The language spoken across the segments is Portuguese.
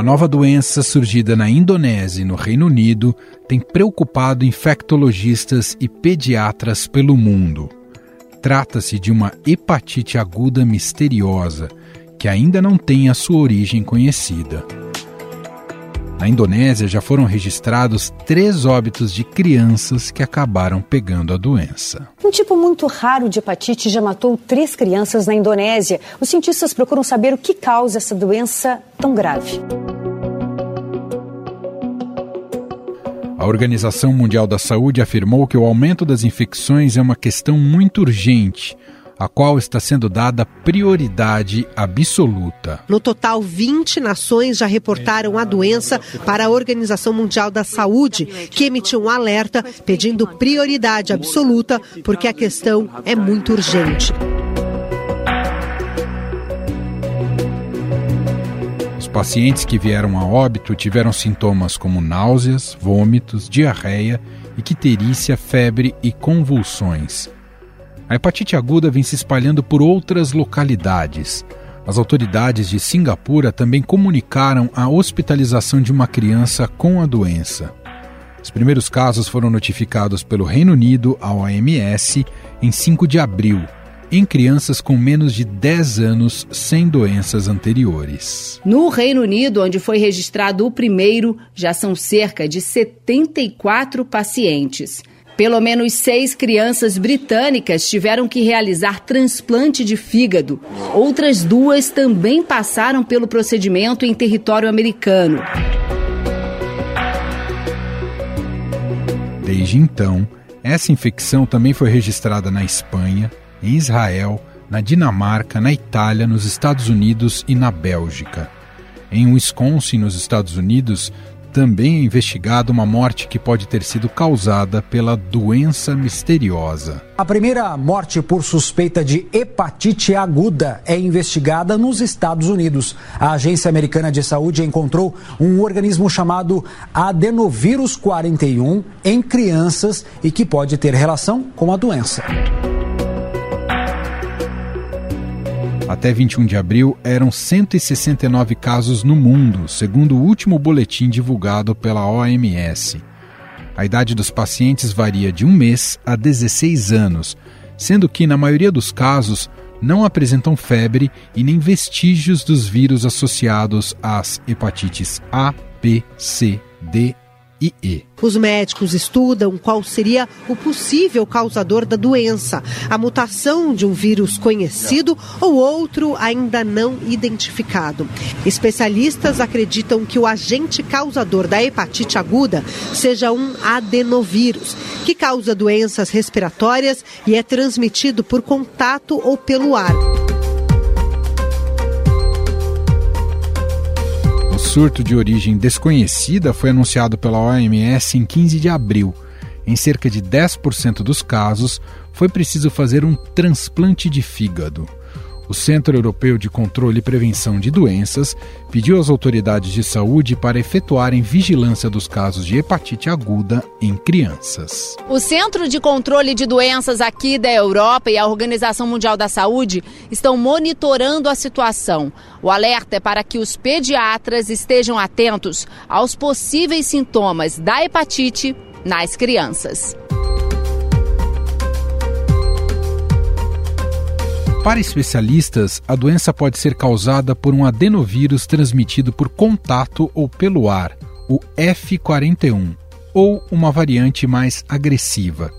Uma nova doença surgida na Indonésia e no Reino Unido tem preocupado infectologistas e pediatras pelo mundo. Trata-se de uma hepatite aguda misteriosa que ainda não tem a sua origem conhecida. Na Indonésia já foram registrados três óbitos de crianças que acabaram pegando a doença. Um tipo muito raro de hepatite já matou três crianças na Indonésia. Os cientistas procuram saber o que causa essa doença tão grave. A Organização Mundial da Saúde afirmou que o aumento das infecções é uma questão muito urgente a qual está sendo dada prioridade absoluta. No total, 20 nações já reportaram a doença para a Organização Mundial da Saúde, que emitiu um alerta pedindo prioridade absoluta, porque a questão é muito urgente. Pacientes que vieram a óbito tiveram sintomas como náuseas, vômitos, diarreia, icterícia, febre e convulsões. A hepatite aguda vem se espalhando por outras localidades. As autoridades de Singapura também comunicaram a hospitalização de uma criança com a doença. Os primeiros casos foram notificados pelo Reino Unido à OMS em 5 de abril, em crianças com menos de 10 anos sem doenças anteriores. No Reino Unido, onde foi registrado o primeiro, já são cerca de 74 pacientes. Pelo menos seis crianças britânicas tiveram que realizar transplante de fígado. Outras duas também passaram pelo procedimento em território americano. Desde então, essa infecção também foi registrada na Espanha, em Israel, na Dinamarca, na Itália, nos Estados Unidos e na Bélgica. Em Wisconsin, nos Estados Unidos, também é investigada uma morte que pode ter sido causada pela doença misteriosa. A primeira morte por suspeita de hepatite aguda é investigada nos Estados Unidos. A Agência Americana de Saúde encontrou um organismo chamado adenovírus 41 em crianças e que pode ter relação com a doença. Até 21 de abril, eram 169 casos no mundo, segundo o último boletim divulgado pela OMS. A idade dos pacientes varia de um mês a 16 anos, sendo que, na maioria dos casos, não apresentam febre e nem vestígios dos vírus associados às hepatites A, B, C, D Os médicos estudam qual seria o possível causador da doença, a mutação de um vírus conhecido ou outro ainda não identificado. Especialistas acreditam que o agente causador da hepatite aguda seja um adenovírus, que causa doenças respiratórias e é transmitido por contato ou pelo ar. Surto de origem desconhecida foi anunciado pela OMS em 15 de abril. Em cerca de 10% dos casos, foi preciso fazer um transplante de fígado. O Centro Europeu de Controle e Prevenção de Doenças pediu às autoridades de saúde para efetuarem vigilância dos casos de hepatite aguda em crianças. O Centro de Controle de Doenças aqui da Europa e a Organização Mundial da Saúde estão monitorando a situação. O alerta é para que os pediatras estejam atentos aos possíveis sintomas da hepatite nas crianças. Para especialistas, a doença pode ser causada por um adenovírus transmitido por contato ou pelo ar, o F41, ou uma variante mais agressiva.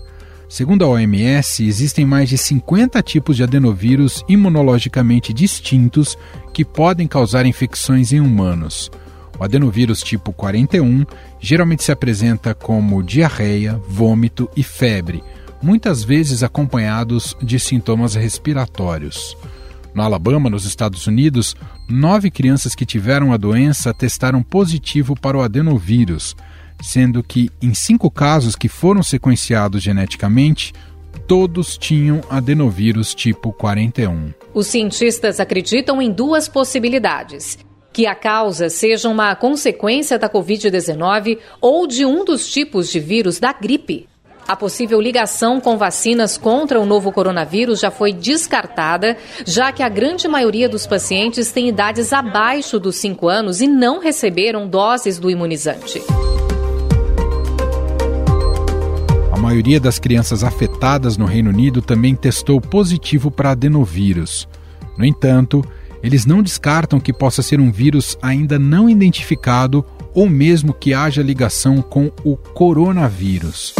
Segundo a OMS, existem mais de 50 tipos de adenovírus imunologicamente distintos que podem causar infecções em humanos. O adenovírus tipo 41 geralmente se apresenta como diarreia, vômito e febre muitas vezes acompanhados de sintomas respiratórios. No Alabama, nos Estados Unidos, nove crianças que tiveram a doença testaram positivo para o adenovírus, sendo que, em cinco casos que foram sequenciados geneticamente, todos tinham adenovírus tipo 41. Os cientistas acreditam em duas possibilidades. Que a causa seja uma consequência da Covid-19 ou de um dos tipos de vírus da gripe. A possível ligação com vacinas contra o novo coronavírus já foi descartada, já que a grande maioria dos pacientes tem idades abaixo dos 5 anos e não receberam doses do imunizante. A maioria das crianças afetadas no Reino Unido também testou positivo para adenovírus. No entanto, eles não descartam que possa ser um vírus ainda não identificado ou mesmo que haja ligação com o coronavírus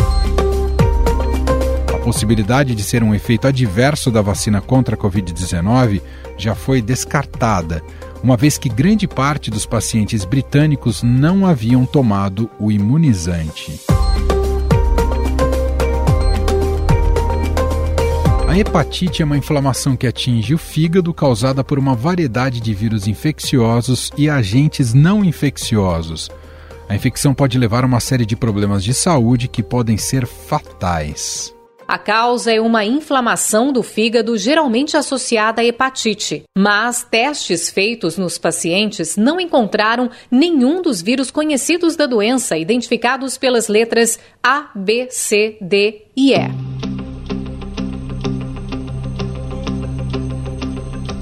possibilidade de ser um efeito adverso da vacina contra a Covid-19 já foi descartada, uma vez que grande parte dos pacientes britânicos não haviam tomado o imunizante. A hepatite é uma inflamação que atinge o fígado causada por uma variedade de vírus infecciosos e agentes não infecciosos. A infecção pode levar a uma série de problemas de saúde que podem ser fatais. A causa é uma inflamação do fígado, geralmente associada à hepatite. Mas testes feitos nos pacientes não encontraram nenhum dos vírus conhecidos da doença, identificados pelas letras A, B, C, D e E.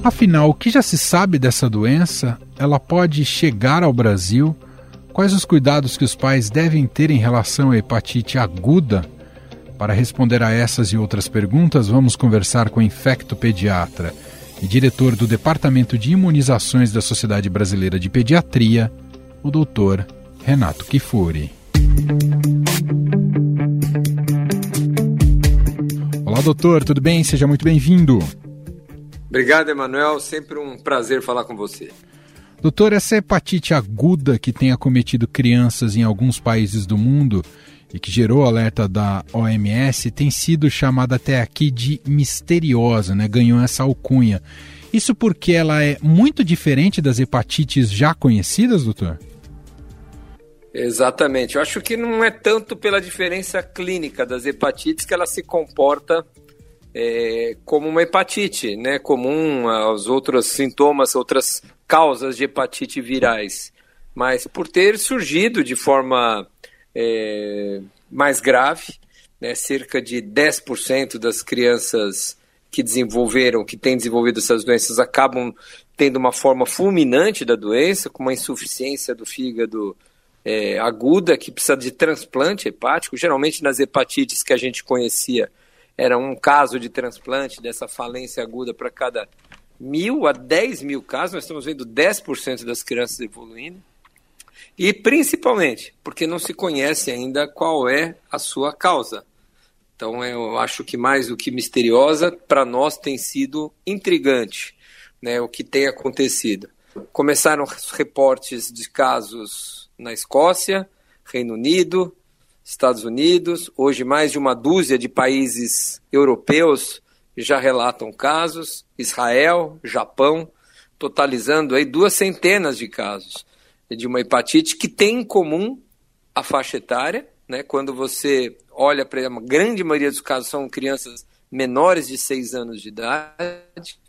Afinal, o que já se sabe dessa doença? Ela pode chegar ao Brasil? Quais os cuidados que os pais devem ter em relação à hepatite aguda? Para responder a essas e outras perguntas, vamos conversar com o infectopediatra e diretor do Departamento de Imunizações da Sociedade Brasileira de Pediatria, o doutor Renato Kifuri. Olá, doutor, tudo bem? Seja muito bem-vindo. Obrigado, Emanuel. Sempre um prazer falar com você. Doutor, essa hepatite aguda que tem acometido crianças em alguns países do mundo e que gerou alerta da OMS tem sido chamada até aqui de misteriosa, né? ganhou essa alcunha. Isso porque ela é muito diferente das hepatites já conhecidas, doutor? Exatamente. Eu acho que não é tanto pela diferença clínica das hepatites que ela se comporta é, como uma hepatite, né? Comum aos outros sintomas, outras causas de hepatite virais. Mas por ter surgido de forma é, mais grave, né? cerca de 10% das crianças que desenvolveram, que têm desenvolvido essas doenças, acabam tendo uma forma fulminante da doença, com uma insuficiência do fígado é, aguda, que precisa de transplante hepático. Geralmente nas hepatites que a gente conhecia, era um caso de transplante dessa falência aguda para cada mil a 10 mil casos. Nós estamos vendo 10% das crianças evoluindo. E principalmente porque não se conhece ainda qual é a sua causa. Então eu acho que mais do que misteriosa, para nós tem sido intrigante né, o que tem acontecido. Começaram os reportes de casos na Escócia, Reino Unido, Estados Unidos, hoje mais de uma dúzia de países europeus já relatam casos, Israel, Japão, totalizando aí duas centenas de casos de uma hepatite que tem em comum a faixa etária, né? Quando você olha para a grande maioria dos casos são crianças menores de 6 anos de idade,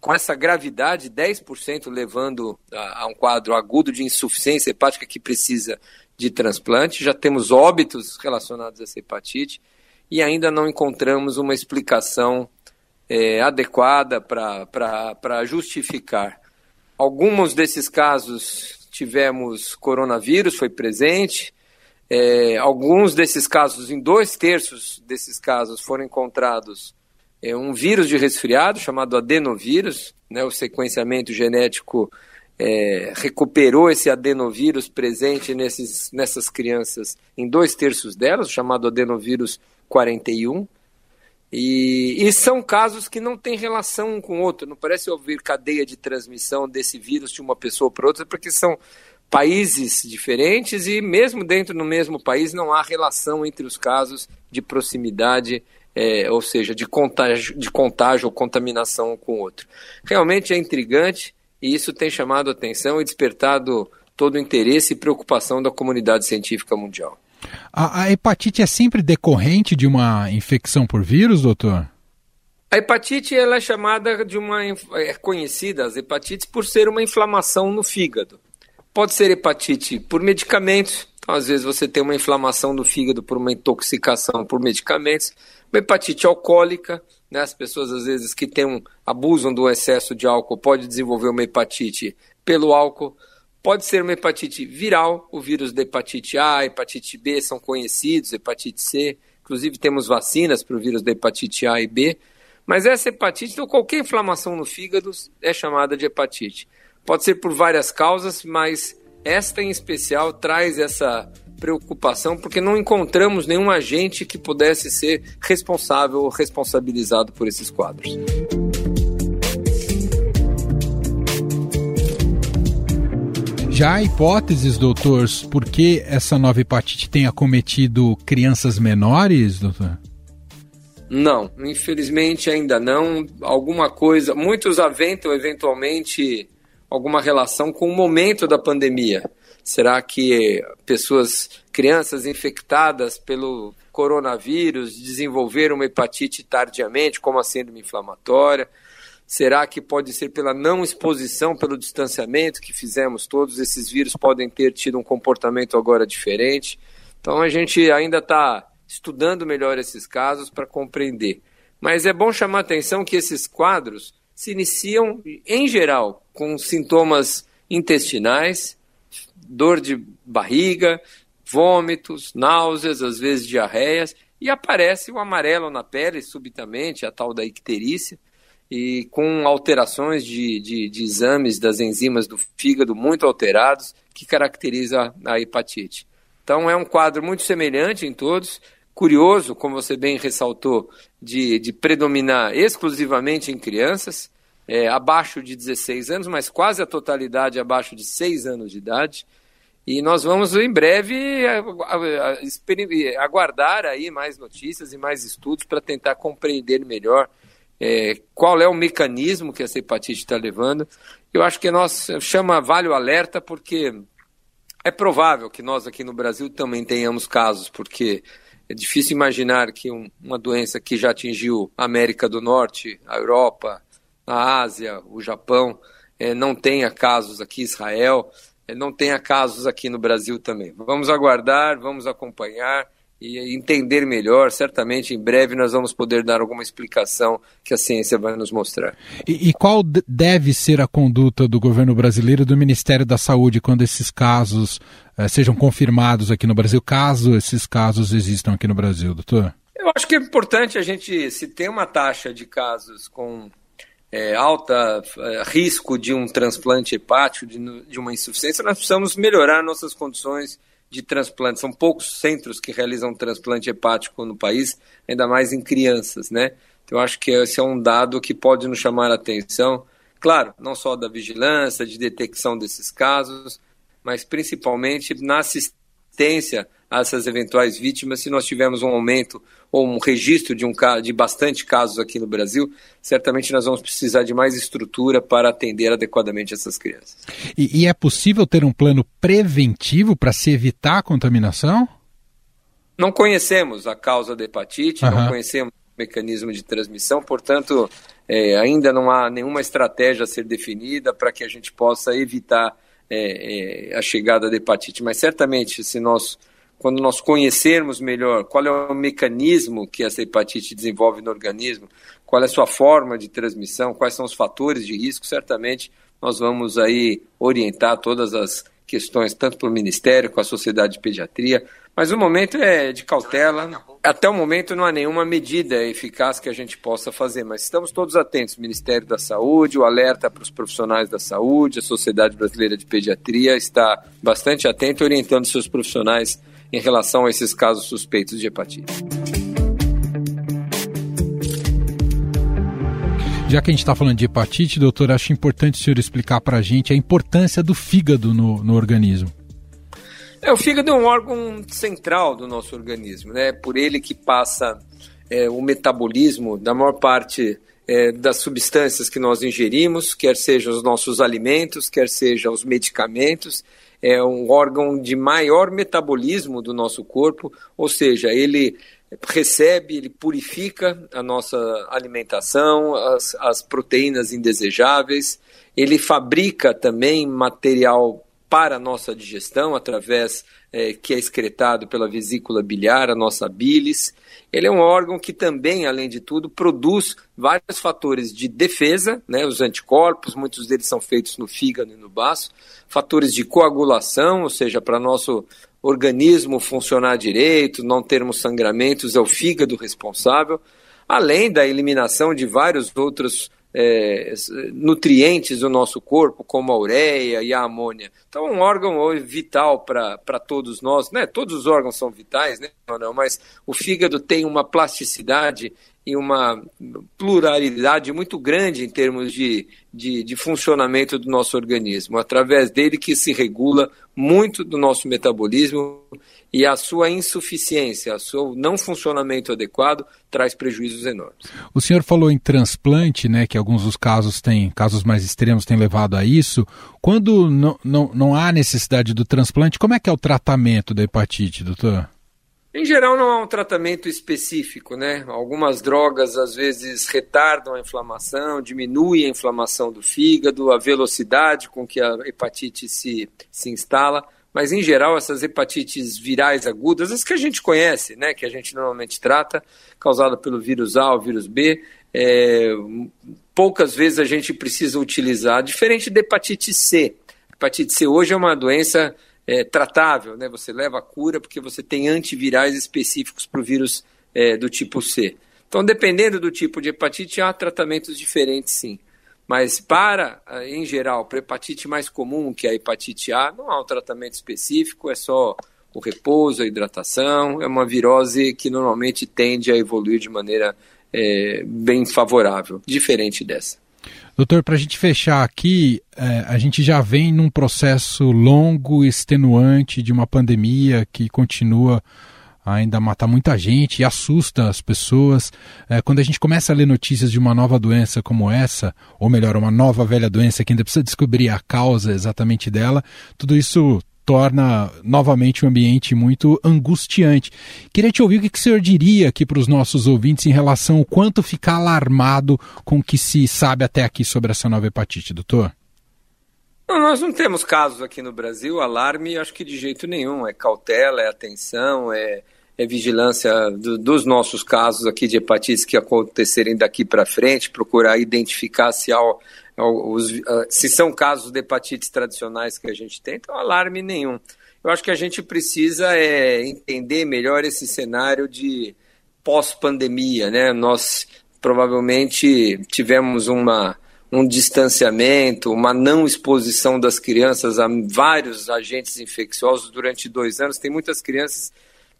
com essa gravidade, 10% levando a, a um quadro agudo de insuficiência hepática que precisa de transplante. Já temos óbitos relacionados a essa hepatite e ainda não encontramos uma explicação é, adequada para justificar. Alguns desses casos tivemos coronavírus, foi presente. É, alguns desses casos, em dois terços desses casos, foram encontrados é, um vírus de resfriado chamado adenovírus. Né, o sequenciamento genético é, recuperou esse adenovírus presente nesses, nessas crianças em dois terços delas, chamado adenovírus 41. E, e, são casos que não têm relação um com o outro, não parece haver cadeia de transmissão desse vírus de uma pessoa para outra, porque são países diferentes e mesmo dentro do mesmo país não há relação entre os casos de proximidade, é, ou seja, de contágio, de contágio ou contaminação um com o outro. Realmente é intrigante e isso tem chamado atenção e despertado todo o interesse e preocupação da comunidade científica mundial. A, a hepatite é sempre decorrente de uma infecção por vírus, doutor? A hepatite ela é chamada de uma é conhecida as hepatites por ser uma inflamação no fígado. Pode ser hepatite por medicamentos, Então, às vezes, você tem uma inflamação do fígado por uma intoxicação por medicamentos, uma hepatite alcoólica, né? as pessoas, às vezes, que tem um, abusam do excesso de álcool, pode desenvolver uma hepatite pelo álcool. Pode ser uma hepatite viral, o vírus da hepatite A, hepatite B são conhecidos, hepatite C. Inclusive, temos vacinas para o vírus da hepatite A e B. Mas essa hepatite, então qualquer inflamação no fígado é chamada de hepatite. Pode ser por várias causas, mas esta em especial traz essa preocupação porque não encontramos nenhum agente que pudesse ser responsável ou responsabilizado por esses quadros. Já há hipóteses, doutores, por que essa nova hepatite tem acometido crianças menores, doutor? Não, infelizmente ainda não. Alguma coisa, muitos aventam eventualmente alguma relação com o momento da pandemia. Será que pessoas, crianças infectadas pelo coronavírus desenvolveram uma hepatite tardiamente, como a síndrome inflamatória? Será que pode ser pela não exposição, pelo distanciamento que fizemos todos? Esses vírus podem ter tido um comportamento agora diferente. Então a gente ainda está estudando melhor esses casos para compreender. Mas é bom chamar a atenção que esses quadros se iniciam, em geral, com sintomas intestinais, dor de barriga, vômitos, náuseas, às vezes diarreias, e aparece o amarelo na pele subitamente, a tal da icterícia, e com alterações de, de, de exames das enzimas do fígado muito alterados, que caracteriza a hepatite. Então é um quadro muito semelhante em todos, curioso, como você bem ressaltou, de, de predominar exclusivamente em crianças, é, abaixo de 16 anos, mas quase a totalidade abaixo de 6 anos de idade. E nós vamos em breve aguardar aí mais notícias e mais estudos para tentar compreender melhor é, qual é o mecanismo que essa hepatite está levando. Eu acho que nós chama vale o alerta porque é provável que nós aqui no Brasil também tenhamos casos, porque é difícil imaginar que um, uma doença que já atingiu a América do Norte, a Europa, a Ásia, o Japão, é, não tenha casos aqui, Israel, é, não tenha casos aqui no Brasil também. Vamos aguardar, vamos acompanhar e entender melhor. Certamente em breve nós vamos poder dar alguma explicação que a ciência vai nos mostrar. E, e qual deve ser a conduta do governo brasileiro e do Ministério da Saúde quando esses casos eh, sejam confirmados aqui no Brasil, caso esses casos existam aqui no Brasil, doutor? Eu acho que é importante a gente, se tem uma taxa de casos com é, alta é, risco de um transplante hepático, de, de uma insuficiência, nós precisamos melhorar nossas condições de transplante. São poucos centros que realizam transplante hepático no país, ainda mais em crianças, né? Então, acho que esse é um dado que pode nos chamar a atenção, claro, não só da vigilância, de detecção desses casos, mas principalmente na assistência a essas eventuais vítimas. Se nós tivermos um aumento ou um registro de, um, de bastante casos aqui no Brasil, certamente nós vamos precisar de mais estrutura para atender adequadamente essas crianças. E, e é possível ter um plano preventivo para se evitar a contaminação? Não conhecemos a causa da hepatite, uhum. não conhecemos o mecanismo de transmissão, portanto, é, ainda não há nenhuma estratégia a ser definida para que a gente possa evitar é, é, a chegada da hepatite. Mas certamente, se nós quando nós conhecermos melhor qual é o mecanismo que essa hepatite desenvolve no organismo, qual é a sua forma de transmissão, quais são os fatores de risco, certamente nós vamos aí orientar todas as questões, tanto para o Ministério, com a Sociedade de Pediatria, mas o momento é de cautela. Até o momento não há nenhuma medida eficaz que a gente possa fazer, mas estamos todos atentos. Ministério da Saúde, o alerta para os profissionais da saúde, a Sociedade Brasileira de Pediatria está bastante atenta, orientando seus profissionais em relação a esses casos suspeitos de hepatite. Já que a gente está falando de hepatite, doutor, acho importante o senhor explicar para a gente a importância do fígado no, no organismo. É, o fígado é um órgão central do nosso organismo, né? Por ele que passa é, o metabolismo da maior parte é, das substâncias que nós ingerimos, quer sejam os nossos alimentos, quer sejam os medicamentos, é um órgão de maior metabolismo do nosso corpo, ou seja, ele recebe, ele purifica a nossa alimentação, as, as proteínas indesejáveis, ele fabrica também material para a nossa digestão, através é, que é excretado pela vesícula biliar, a nossa bilis. Ele é um órgão que também, além de tudo, produz vários fatores de defesa, né, os anticorpos, muitos deles são feitos no fígado e no baço, fatores de coagulação, ou seja, para nosso organismo funcionar direito, não termos sangramentos, é o fígado responsável, além da eliminação de vários outros é, nutrientes do nosso corpo, como a ureia e a amônia. Então, um órgão vital para todos nós, né? Todos os órgãos são vitais, né? Não, não, mas o fígado tem uma plasticidade e uma pluralidade muito grande em termos de, de, de, funcionamento do nosso organismo, através dele que se regula muito do nosso metabolismo e a sua insuficiência, o seu não funcionamento adequado traz prejuízos enormes. O senhor falou em transplante, né, que alguns dos casos têm, casos mais extremos têm levado a isso. Quando não, não, não há necessidade do transplante, como é que é o tratamento da hepatite, doutor? Em geral, não há um tratamento específico, né? Algumas drogas às vezes retardam a inflamação, diminuem a inflamação do fígado, a velocidade com que a hepatite se, se instala, mas em geral essas hepatites virais agudas, as que a gente conhece, né? Que a gente normalmente trata, causada pelo vírus A ou vírus B, é, poucas vezes a gente precisa utilizar, diferente da hepatite C. hepatite C hoje é uma doença é, tratável, né? Você leva a cura porque você tem antivirais específicos para o vírus é, do tipo C. Então, dependendo do tipo de hepatite, há tratamentos diferentes, sim. Mas para, em geral, para hepatite mais comum, que é a hepatite A, não há um tratamento específico, é só o repouso, a hidratação. É uma virose que normalmente tende a evoluir de maneira é, bem favorável, diferente dessa. Doutor, para a gente fechar aqui, é, a gente já vem num processo longo, extenuante de uma pandemia que continua ainda matar muita gente e assusta as pessoas. É, quando a gente começa a ler notícias de uma nova doença como essa, ou melhor, uma nova velha doença que ainda precisa descobrir a causa exatamente dela, tudo isso torna novamente um ambiente muito angustiante. Queria te ouvir o que o senhor diria aqui para os nossos ouvintes em relação ao quanto ficar alarmado com o que se sabe até aqui sobre essa nova hepatite, doutor. Não, nós não temos casos aqui no Brasil, alarme acho que de jeito nenhum, é cautela, é atenção, é, é vigilância do, dos nossos casos aqui de hepatites que acontecerem daqui para frente, procurar identificar se há os, uh, se são casos de hepatites tradicionais que a gente tem, então alarme nenhum. Eu acho que a gente precisa é, entender melhor esse cenário de pós-pandemia, né? Nós provavelmente tivemos uma, um distanciamento, uma não exposição das crianças a vários agentes infecciosos durante dois anos. Tem muitas crianças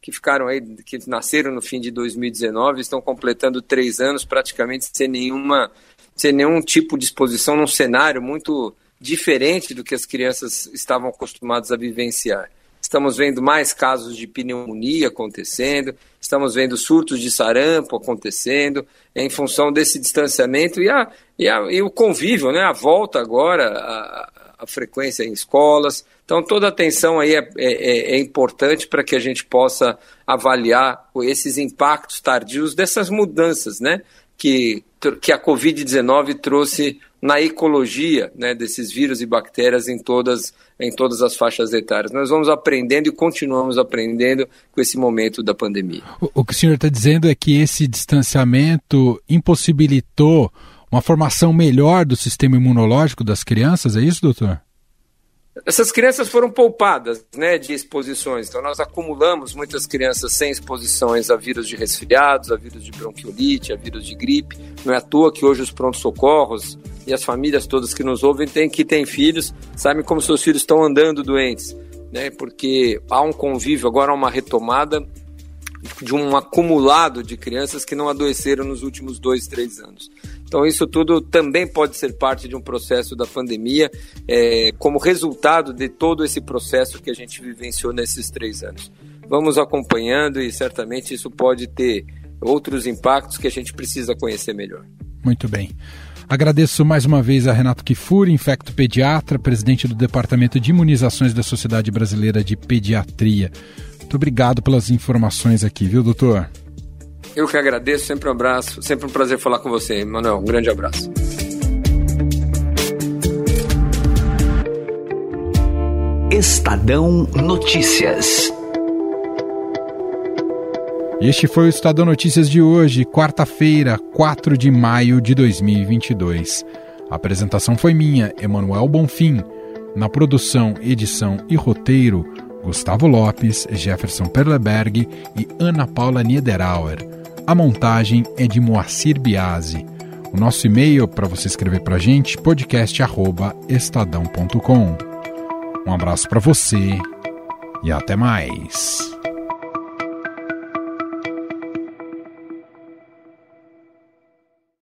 que ficaram aí, que nasceram no fim de 2019, estão completando três anos praticamente sem nenhuma sem nenhum tipo de exposição num cenário muito diferente do que as crianças estavam acostumadas a vivenciar. Estamos vendo mais casos de pneumonia acontecendo, estamos vendo surtos de sarampo acontecendo, em função desse distanciamento e, a, e, a, e o convívio, né? a volta agora, a, a frequência em escolas. Então, toda atenção aí é, é, é importante para que a gente possa avaliar esses impactos tardios dessas mudanças, né? que, que a Covid-19 trouxe na ecologia né, desses vírus e bactérias em todas, em todas as faixas etárias. Nós vamos aprendendo e continuamos aprendendo com esse momento da pandemia. O, o que o senhor está dizendo é que esse distanciamento impossibilitou uma formação melhor do sistema imunológico das crianças, é isso, doutor? Essas crianças foram poupadas né, de exposições, então nós acumulamos muitas crianças sem exposições a vírus de resfriados, a vírus de bronquiolite, a vírus de gripe. Não é à toa que hoje os prontos-socorros e as famílias todas que nos ouvem têm, que têm filhos, sabem como seus filhos estão andando doentes, né, porque há um convívio, agora há uma retomada de um acumulado de crianças que não adoeceram nos últimos dois, três anos. Então, isso tudo também pode ser parte de um processo da pandemia, é, como resultado de todo esse processo que a gente vivenciou nesses três anos. Vamos acompanhando e certamente isso pode ter outros impactos que a gente precisa conhecer melhor. Muito bem. Agradeço mais uma vez a Renato Kifuri, infecto pediatra, presidente do Departamento de Imunizações da Sociedade Brasileira de Pediatria. Muito obrigado pelas informações aqui, viu, doutor? Eu que agradeço, sempre um abraço, sempre um prazer falar com você, Manuel. Um grande abraço. Estadão Notícias. Este foi o Estadão Notícias de hoje, quarta-feira, 4 de maio de 2022. A apresentação foi minha, Emanuel Bonfim. Na produção, edição e roteiro, Gustavo Lopes, Jefferson Perleberg e Ana Paula Niederauer. A montagem é de Moacir Biasi. O nosso e-mail para você escrever para a gente, podcast@estadão.com. Um abraço para você e até mais.